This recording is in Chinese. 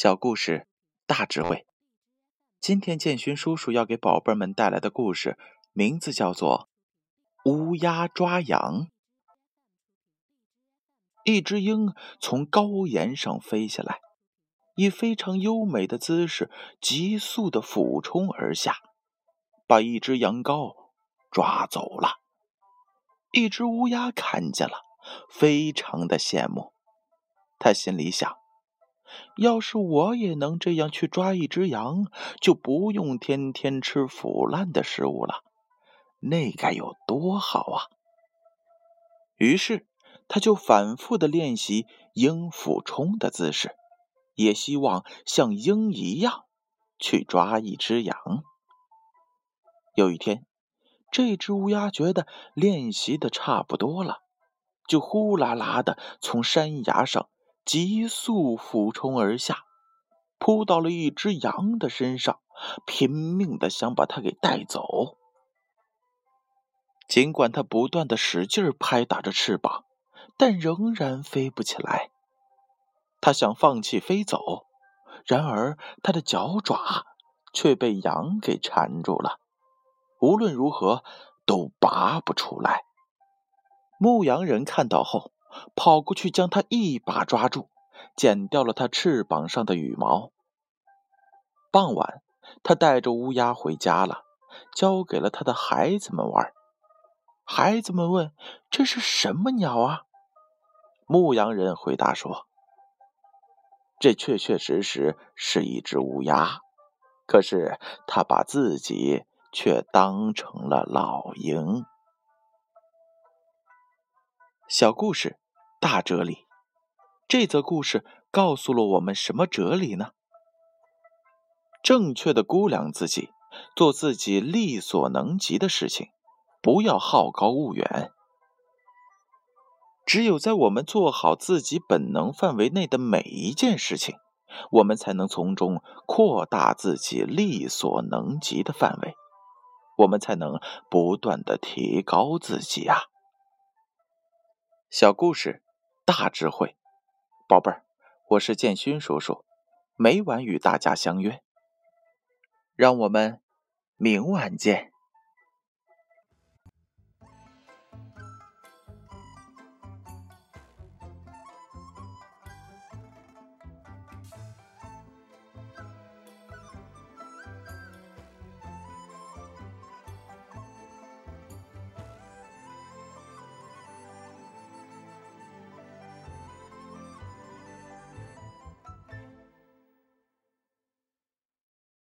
小故事，大智慧。今天建勋叔叔要给宝贝们带来的故事，名字叫做《乌鸦抓羊》。一只鹰从高岩上飞下来，以非常优美的姿势急速的俯冲而下，把一只羊羔抓走了。一只乌鸦看见了，非常的羡慕，他心里想。要是我也能这样去抓一只羊，就不用天天吃腐烂的食物了，那该有多好啊！于是，他就反复的练习鹰俯冲的姿势，也希望像鹰一样去抓一只羊。有一天，这只乌鸦觉得练习的差不多了，就呼啦啦的从山崖上。急速俯冲而下，扑到了一只羊的身上，拼命的想把它给带走。尽管它不断的使劲拍打着翅膀，但仍然飞不起来。它想放弃飞走，然而它的脚爪却被羊给缠住了，无论如何都拔不出来。牧羊人看到后。跑过去，将它一把抓住，剪掉了它翅膀上的羽毛。傍晚，他带着乌鸦回家了，交给了他的孩子们玩。孩子们问：“这是什么鸟啊？”牧羊人回答说：“这确确实实是一只乌鸦，可是他把自己却当成了老鹰。”小故事。大哲理，这则故事告诉了我们什么哲理呢？正确的估量自己，做自己力所能及的事情，不要好高骛远。只有在我们做好自己本能范围内的每一件事情，我们才能从中扩大自己力所能及的范围，我们才能不断的提高自己啊！小故事。大智慧，宝贝儿，我是建勋叔叔，每晚与大家相约，让我们明晚见。